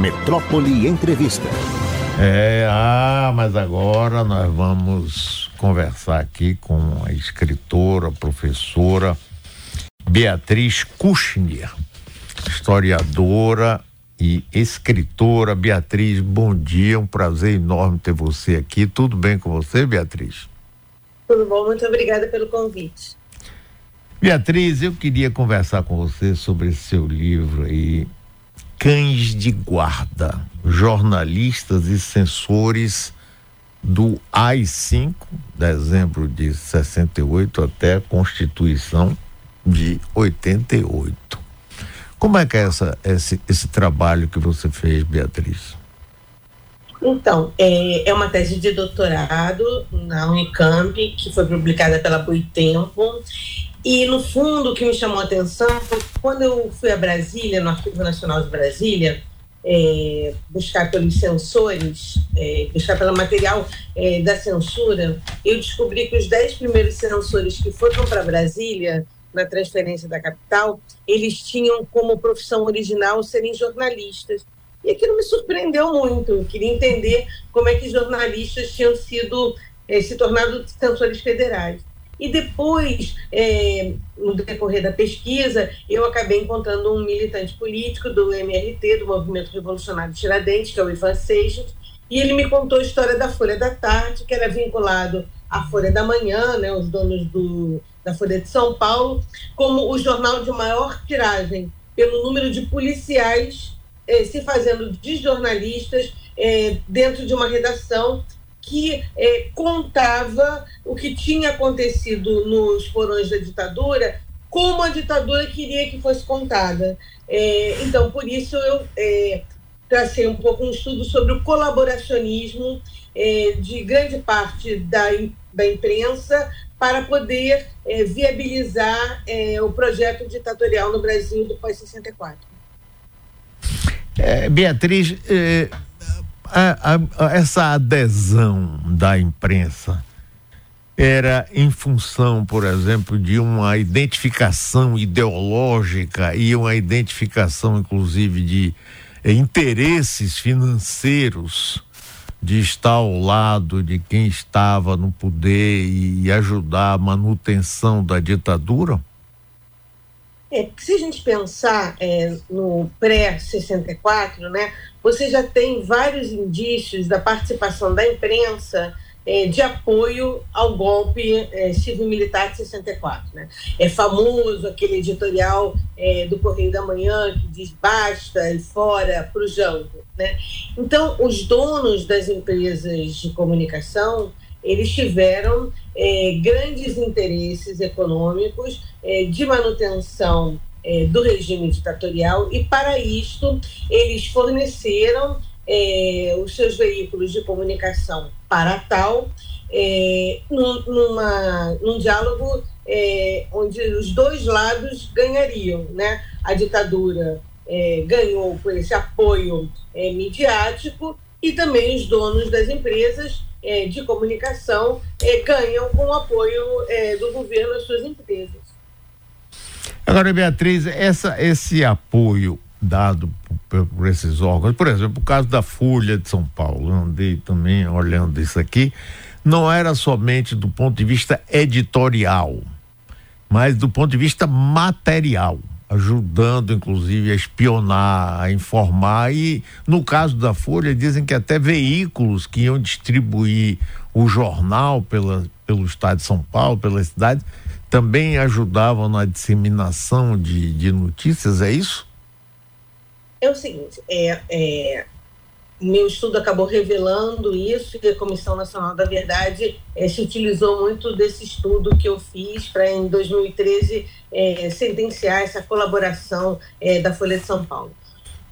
Metrópole Entrevista. É, ah, mas agora nós vamos conversar aqui com a escritora, professora Beatriz Kuchner, historiadora e escritora. Beatriz, bom dia, um prazer enorme ter você aqui. Tudo bem com você, Beatriz? Tudo bom, muito obrigada pelo convite. Beatriz, eu queria conversar com você sobre esse seu livro aí, Cães de Guarda, jornalistas e censores do AI-5, dezembro de 68 até a Constituição de 88. Como é que é essa, esse, esse trabalho que você fez, Beatriz? Então, é, é uma tese de doutorado na Unicamp, que foi publicada pela Boitempo, e, no fundo, o que me chamou a atenção foi quando eu fui a Brasília, no Arquivo Nacional de Brasília, é, buscar pelos censores, é, buscar pelo material é, da censura, eu descobri que os dez primeiros censores que foram para Brasília, na transferência da capital, eles tinham como profissão original serem jornalistas. E aquilo me surpreendeu muito. Eu queria entender como é que jornalistas tinham sido, é, se tornado censores federais. E depois, é, no decorrer da pesquisa, eu acabei encontrando um militante político do MRT, do Movimento Revolucionário Tiradentes, que é o Ivan Seixas, e ele me contou a história da Folha da Tarde, que era vinculado à Folha da Manhã, né, os donos do, da Folha de São Paulo, como o jornal de maior tiragem, pelo número de policiais eh, se fazendo de jornalistas eh, dentro de uma redação que é, contava o que tinha acontecido nos porões da ditadura, como a ditadura queria que fosse contada. É, então, por isso, eu é, tracei um pouco um estudo sobre o colaboracionismo é, de grande parte da, da imprensa para poder viabilizar o projeto ditatorial no Brasil do pós-64. Beatriz, a, a, essa adesão da imprensa era em função, por exemplo, de uma identificação ideológica e uma identificação, inclusive, de eh, interesses financeiros de estar ao lado de quem estava no poder e, e ajudar a manutenção da ditadura? É, se a gente pensar é, no pré-64, né, você já tem vários indícios da participação da imprensa é, de apoio ao golpe é, civil-militar de 64. Né? É famoso aquele editorial é, do Correio da Manhã que diz basta e fora para o jango. Né? Então, os donos das empresas de comunicação eles tiveram é, grandes interesses econômicos é, de manutenção é, do regime ditatorial e, para isto, eles forneceram os seus veículos de comunicação para tal, num, numa, num diálogo onde os dois lados ganhariam. Né? A ditadura ganhou por esse apoio midiático e também os donos das empresas é, de comunicação é, ganham com o apoio é, do governo às suas empresas. Agora, Beatriz, essa, esse apoio dado por, por, esses órgãos, por exemplo, o caso da Folha de São Paulo, andei também olhando isso aqui, não era somente do ponto de vista editorial, mas do ponto de vista material ajudando inclusive a espionar, a informar e no caso da Folha dizem que até veículos que iam distribuir o jornal pela, pelo estado de São Paulo, pela cidade, também ajudavam na disseminação de, de notícias, é isso? É o seguinte, é, é, meu estudo acabou revelando isso e a Comissão Nacional da Verdade é, se utilizou muito desse estudo que eu fiz para, em 2013, é, sentenciar essa colaboração é, da Folha de São Paulo.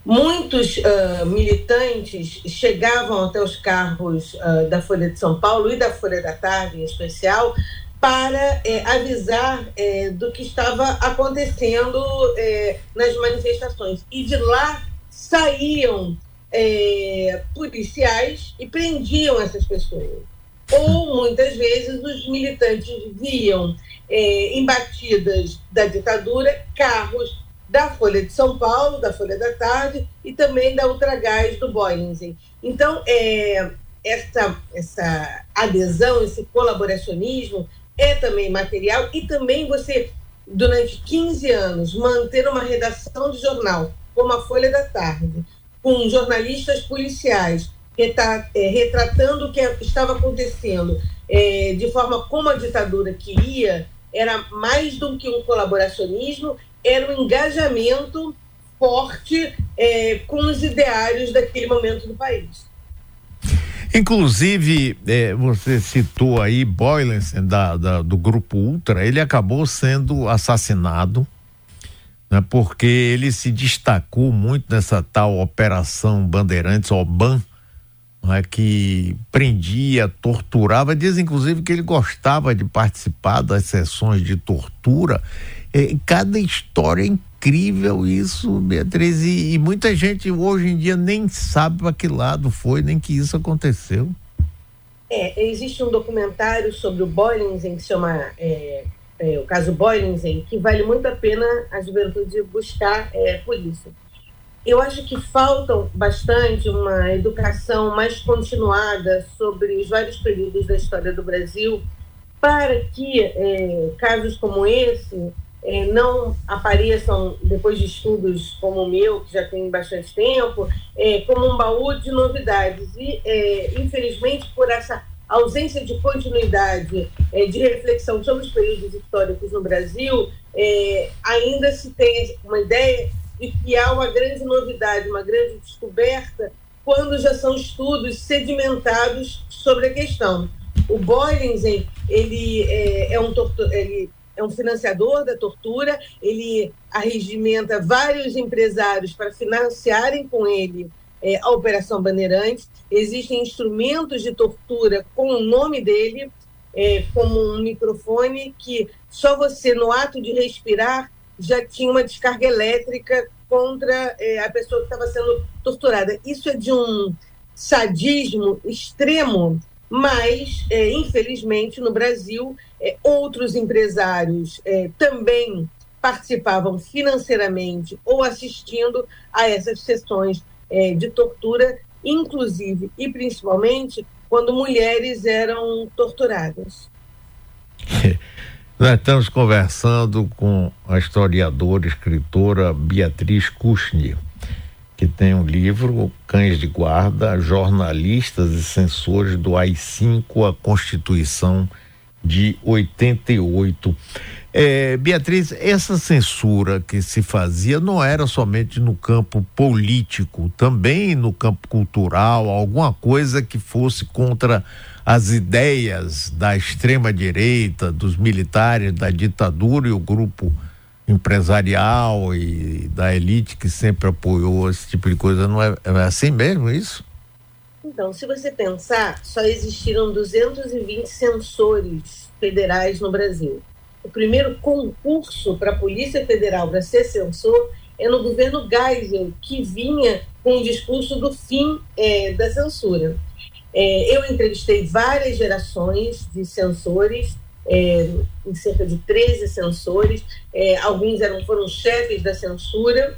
Muitos uh, militantes chegavam até os carros uh, da Folha de São Paulo e da Folha da Tarde, em especial, para é, avisar é, do que estava acontecendo é, nas manifestações. E de lá saíam é, policiais e prendiam essas pessoas. Ou, muitas vezes, os militantes viam é, em batidas da ditadura carros da Folha de São Paulo, da Folha da Tarde e também da Ultragás do Boeing. Então, é, essa, essa adesão, esse colaboracionismo é também material e também você, durante 15 anos, manter uma redação de jornal como a Folha da Tarde, com jornalistas policiais é, retratando o que estava acontecendo é, de forma como a ditadura queria, era mais do que um colaboracionismo, era um engajamento forte é, com os ideários daquele momento do país. Inclusive, é, você citou aí Boylensen, da, da, do Grupo Ultra, ele acabou sendo assassinado, né, porque ele se destacou muito nessa tal Operação Bandeirantes, OBAN, né, que prendia, torturava, diz inclusive que ele gostava de participar das sessões de tortura. É, cada história é incrível isso, Beatriz, e, e, muita gente hoje em dia nem sabe para que lado foi, nem que isso aconteceu. É, existe um documentário sobre o Boylingen que se chama é, é, o caso Boylingen, que vale muito a pena a juventude buscar é, por isso. Eu acho que falta bastante uma educação mais continuada sobre os vários períodos da história do Brasil, para que é, casos como esse é, não apareçam depois de estudos como o meu, que já tem bastante tempo, é, como um baú de novidades. E, é, infelizmente, por essa ausência de continuidade é, de reflexão sobre os períodos históricos no Brasil, é, ainda se tem uma ideia de que há uma grande novidade, uma grande descoberta, quando já são estudos sedimentados sobre a questão. O Boylingen, ele é, é um ele é um financiador da tortura, ele arregimenta vários empresários para financiarem com ele é, a Operação Bandeirantes. Existem instrumentos de tortura com o nome dele, é, como um microfone que só você, no ato de respirar, já tinha uma descarga elétrica contra é, a pessoa que estava sendo torturada. Isso é de um sadismo extremo mas, é, infelizmente, no Brasil, é, outros empresários é, também participavam financeiramente ou assistindo a essas sessões é, de tortura, inclusive e principalmente quando mulheres eram torturadas. Nós estamos conversando com a historiadora escritora Beatriz Kushner que tem um livro, Cães de Guarda, Jornalistas e Censores do AI-5, a Constituição de 88. É, Beatriz, essa censura que se fazia não era somente no campo político, também no campo cultural, alguma coisa que fosse contra as ideias da extrema-direita, dos militares, da ditadura e o grupo empresarial e da elite que sempre apoiou esse tipo de coisa, não é, é assim mesmo isso? Então, se você pensar, só existiram 220 censores federais no Brasil. O primeiro concurso para a Polícia Federal para ser censor é no governo Geisel, que vinha com o discurso do fim é, da censura. É, eu entrevistei várias gerações de censores é, cerca de 13 censores, é, alguns eram, foram chefes da censura,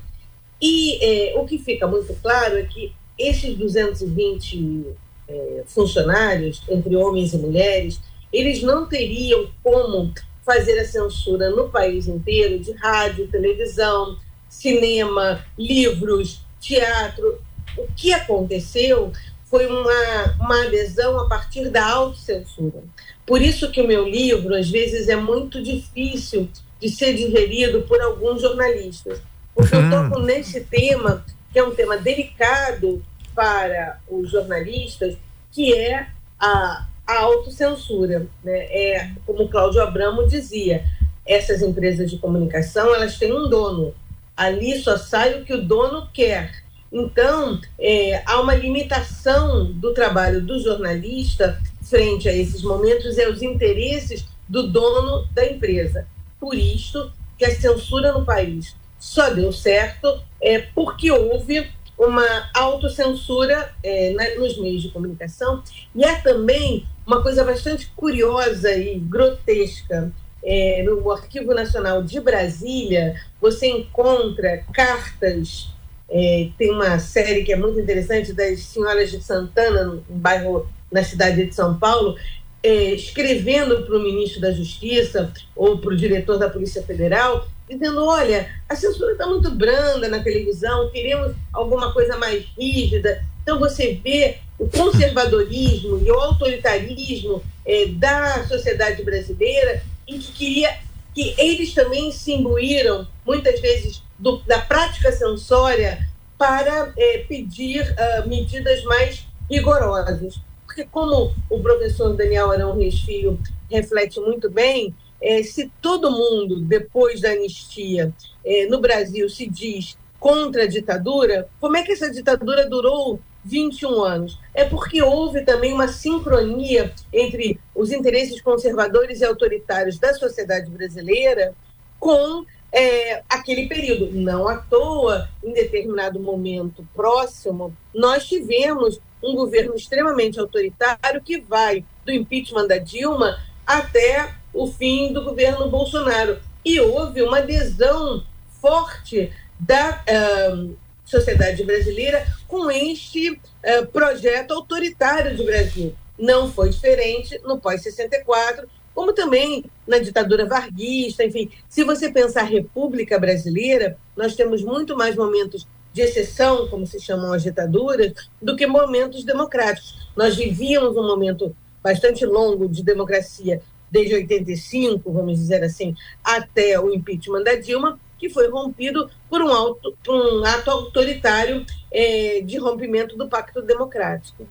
e é, o que fica muito claro é que esses 220 é, funcionários, entre homens e mulheres, eles não teriam como fazer a censura no país inteiro de rádio, televisão, cinema, livros, teatro. O que aconteceu foi uma, uma adesão a partir da autocensura. Por isso que o meu livro, às vezes, é muito difícil de ser digerido por alguns jornalistas, porque uhum. eu toco nesse tema, que é um tema delicado para os jornalistas, que é a, a autocensura. Né? É, como Cláudio Abramo dizia, essas empresas de comunicação elas têm um dono. Ali só sai o que o dono quer. Então, é, há uma limitação do trabalho do jornalista frente a esses momentos e aos interesses do dono da empresa. Por isso que a censura no país só deu certo é, porque houve uma autocensura é, nos meios de comunicação e é também uma coisa bastante curiosa e grotesca é, no Arquivo Nacional de Brasília, você encontra cartas. É, tem uma série que é muito interessante das Senhoras de Santana, no bairro na cidade de São Paulo, é, escrevendo para o ministro da Justiça ou para o diretor da Polícia Federal, dizendo: olha, a censura está muito branda na televisão, queremos alguma coisa mais rígida. Então você vê o conservadorismo e o autoritarismo é, da sociedade brasileira e que queria que eles também se imbuíram muitas vezes do, da prática censória para é, pedir uh, medidas mais rigorosas porque como o professor Daniel Arão Reis Filho reflete muito bem, é, se todo mundo, depois da anistia, é, no Brasil se diz contra a ditadura, como é que essa ditadura durou 21 anos? É porque houve também uma sincronia entre os interesses conservadores e autoritários da sociedade brasileira com é, aquele período. Não à toa, em determinado momento próximo, nós tivemos um governo extremamente autoritário que vai do impeachment da Dilma até o fim do governo Bolsonaro. E houve uma adesão forte da uh, sociedade brasileira com este uh, projeto autoritário do Brasil. Não foi diferente no pós-64, como também na ditadura varguista, enfim. Se você pensar República Brasileira, nós temos muito mais momentos de exceção, como se chamam as ditaduras, do que momentos democráticos. Nós vivíamos um momento bastante longo de democracia desde 85, vamos dizer assim, até o impeachment da Dilma, que foi rompido por um, auto, um ato autoritário é, de rompimento do pacto democrático.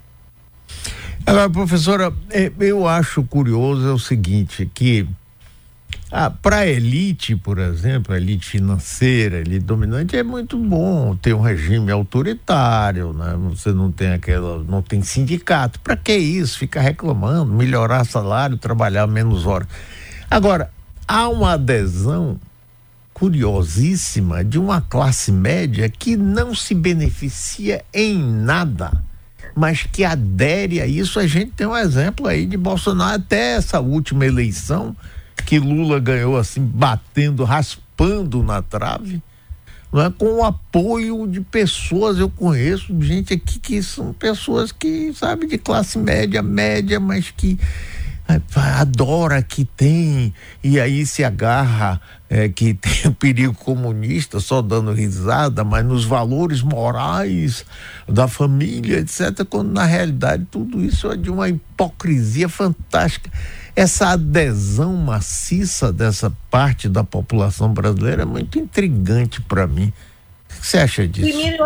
Agora, professora, é, eu acho curioso é o seguinte, que ah, para a elite, por exemplo, a elite financeira, a elite dominante, é muito bom ter um regime autoritário, né? Você não tem aquela, não tem sindicato. Para que isso? Ficar reclamando, melhorar salário, trabalhar menos horas. Agora, há uma adesão curiosíssima de uma classe média que não se beneficia em nada, mas que adere a isso. A gente tem um exemplo aí de Bolsonaro até essa última eleição que Lula ganhou assim, batendo, raspando na trave, não é? com o apoio de pessoas, eu conheço gente aqui que são pessoas que, sabe, de classe média, média, mas que é, adora que tem e aí se agarra é, que tem o perigo comunista só dando risada, mas nos valores morais da família, etc., quando na realidade tudo isso é de uma hipocrisia fantástica. Essa adesão maciça dessa parte da população brasileira é muito intrigante para mim. O que você acha disso? Primeiro,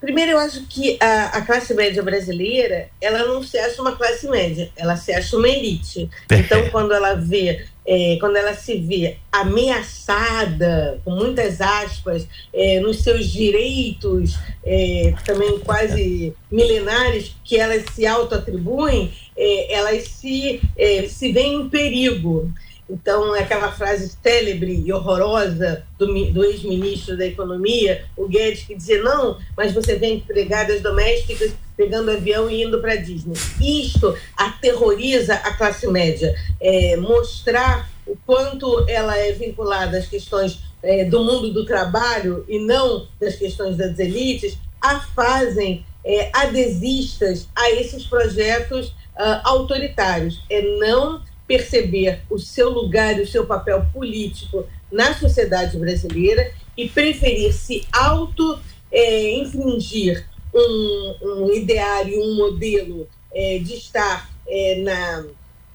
primeiro eu acho que a, a, classe média brasileira, ela não se acha uma classe média, ela se acha uma elite. Então, quando ela vê é, quando ela se vê ameaçada, com muitas aspas, é, nos seus direitos, é, também quase milenares, que elas se autoatribuem, é, elas se, é, se veem em perigo. Então, é aquela frase célebre e horrorosa do, do ex-ministro da Economia, o Guedes, que dizia: não, mas você vê empregadas domésticas pegando avião e indo para Disney. Isto aterroriza a classe média. É, mostrar o quanto ela é vinculada às questões é, do mundo do trabalho e não das questões das elites, a fazem é, adesistas a esses projetos uh, autoritários. É não perceber o seu lugar e o seu papel político na sociedade brasileira e preferir se auto-infringir é, um, um ideário, um modelo é, de estar é, na,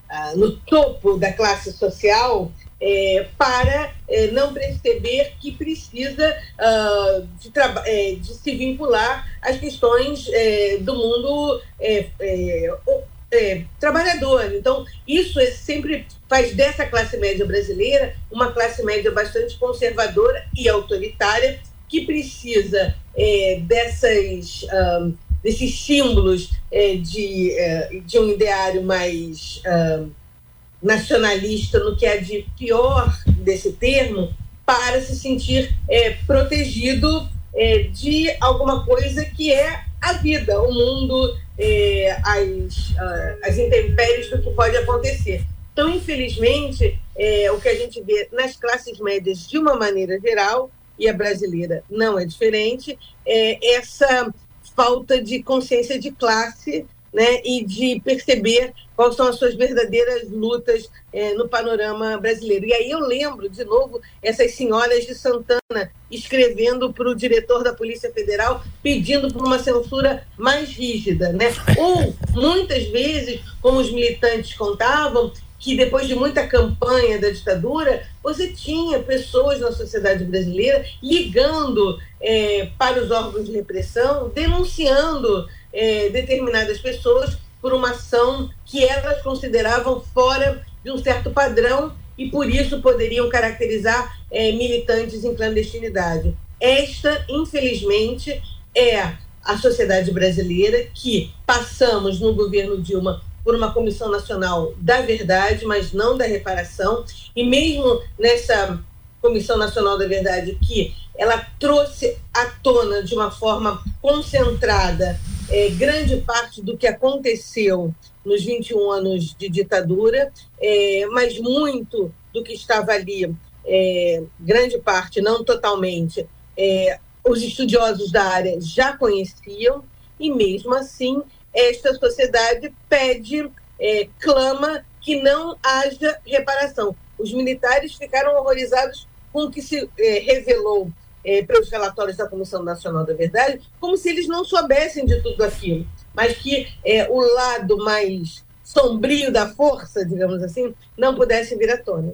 ah, no topo da classe social é, para é, não perceber que precisa uh, de, é, de, se vincular às questões é, do mundo é, é, trabalhador. Então, isso sempre faz dessa classe média brasileira uma classe média bastante conservadora e autoritária que precisa dessas. Um, desses símbolos é, de, é, de um ideário mais uh, nacionalista, no que é de pior desse termo, para se sentir é, protegido é, de alguma coisa que é a vida, o mundo, é, as, uh, as intempéries do que pode acontecer. Então, infelizmente, é, o que a gente vê nas classes médias de uma maneira geral, e a brasileira não é diferente, é essa falta de consciência de classe né, e de perceber quais são as suas verdadeiras lutas é, no panorama brasileiro. E aí eu lembro, de novo, essas senhoras de Santana escrevendo para o diretor da Polícia Federal pedindo por uma censura mais rígida. Né? Ou, muitas vezes, como os militantes contavam, que depois de muita campanha da ditadura, você tinha pessoas na sociedade brasileira ligando é, para os órgãos de repressão, denunciando é, determinadas pessoas por uma ação que elas consideravam fora de um certo padrão e por isso poderiam caracterizar é, militantes em clandestinidade. Esta, infelizmente, é a sociedade brasileira que passamos no governo Dilma por uma comissão nacional da verdade, mas não da reparação, e mesmo nessa Comissão Nacional da Verdade que ela trouxe à tona de uma forma concentrada é, grande parte do que aconteceu nos 21 anos de ditadura, é, mas muito do que estava ali, é, grande parte, não totalmente, é, os estudiosos da área já conheciam, e mesmo assim, esta sociedade pede, é, clama que não haja reparação. Os militares ficaram horrorizados com o que se é, revelou é, pelos relatórios da Comissão Nacional da Verdade, como se eles não soubessem de tudo aquilo, mas que é, o lado mais sombrio da força, digamos assim, não pudesse vir à tona.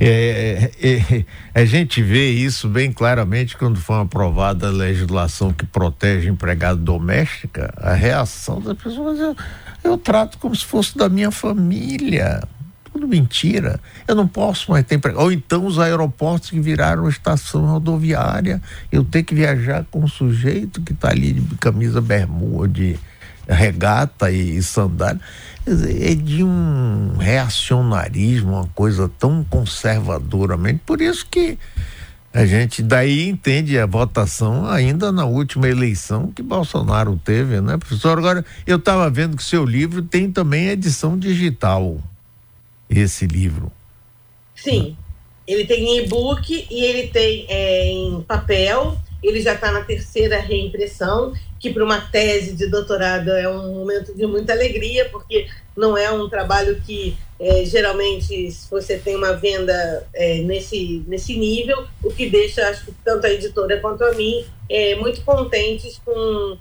É, é, é, a gente vê isso bem claramente quando foi aprovada a legislação que protege empregado doméstica, a reação das pessoas eu, eu trato como se fosse da minha família tudo mentira. Eu não posso mais ter Ou então os aeroportos que viraram estação rodoviária, eu ter que viajar com um sujeito que está ali de camisa bermuda, de regata e, e sandália. É de um reacionarismo, uma coisa tão conservadoramente. Por isso que a gente daí entende a votação ainda na última eleição que Bolsonaro teve, né, professor? Agora, eu estava vendo que seu livro tem também edição digital esse livro? Sim. Ele tem e-book e ele tem é, em papel. Ele já está na terceira reimpressão, que para uma tese de doutorado é um momento de muita alegria, porque não é um trabalho que é, geralmente você tem uma venda é, nesse, nesse nível, o que deixa, acho que tanto a editora quanto a mim, é, muito contentes com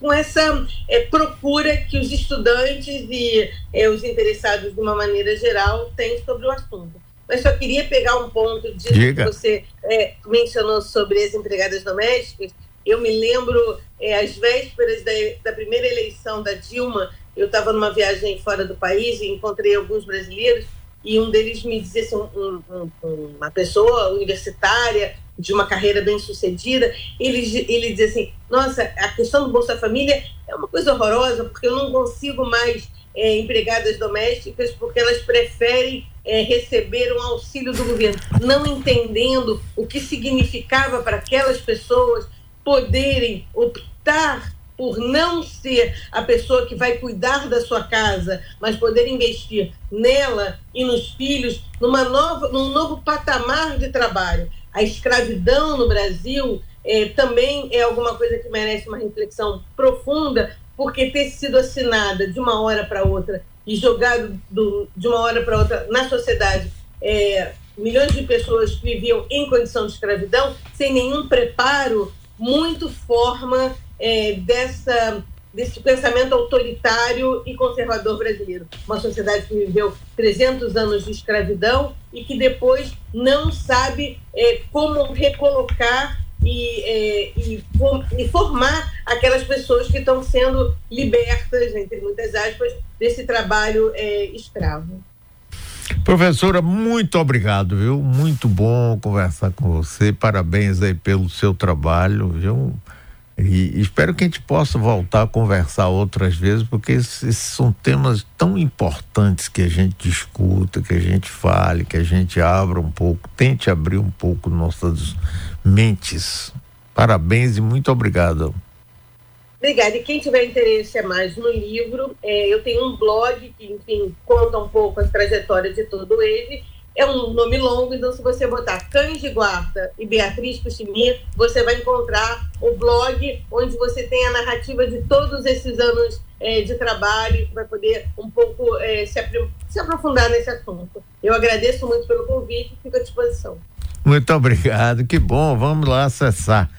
com essa é, procura que os estudantes e é, os interessados, de uma maneira geral, têm sobre o assunto. Mas só queria pegar um ponto Diga. que você é, mencionou sobre as empregadas domésticas. Eu me lembro, às vésperas da, da primeira eleição da Dilma, eu estava numa viagem fora do país e encontrei alguns brasileiros e um deles me dizia assim, um, um, uma pessoa universitária de uma carreira bem sucedida, ele, ele diz assim, nossa, a questão do Bolsa Família é uma coisa horrorosa, porque eu não consigo mais é, empregadas domésticas, porque elas preferem é, receber um auxílio do governo, não entendendo o que significava para aquelas pessoas poderem optar por não ser a pessoa que vai cuidar da sua casa, mas poder investir nela e nos filhos numa nova, num novo patamar de trabalho. A escravidão no Brasil é, também é alguma coisa que merece uma reflexão profunda, porque ter sido assinada de uma hora para outra e jogado do, de uma hora para outra na sociedade, é, milhões de pessoas viviam em condição de escravidão, sem nenhum preparo, muito forma é, dessa, desse pensamento autoritário e conservador brasileiro. Uma sociedade que viveu 300 anos de escravidão e que depois não sabe é, como recolocar e, é, e, e, formar aquelas pessoas que estão sendo libertas, entre muitas aspas, desse trabalho é, escravo. Professora, muito obrigado, viu? Muito bom conversar com você. Parabéns aí pelo seu trabalho, viu? E espero que a gente possa voltar a conversar outras vezes, porque esses são temas tão importantes que a gente discuta, que a gente fale, que a gente abra um pouco, tente abrir um pouco nossas mentes. Parabéns e muito obrigado. Obrigada. E quem tiver interesse a mais no livro, é, eu tenho um blog que, enfim, conta um pouco as trajetórias de todo ele, é um nome longo, então se você botar Cães de Guarda e Beatriz Cuchimir, você vai encontrar o blog onde você tem a narrativa de todos esses anos é, de trabalho, vai poder um pouco é, se, se aprofundar nesse assunto. Eu agradeço muito pelo convite e fico à disposição. Muito obrigado, que bom, vamos lá acessar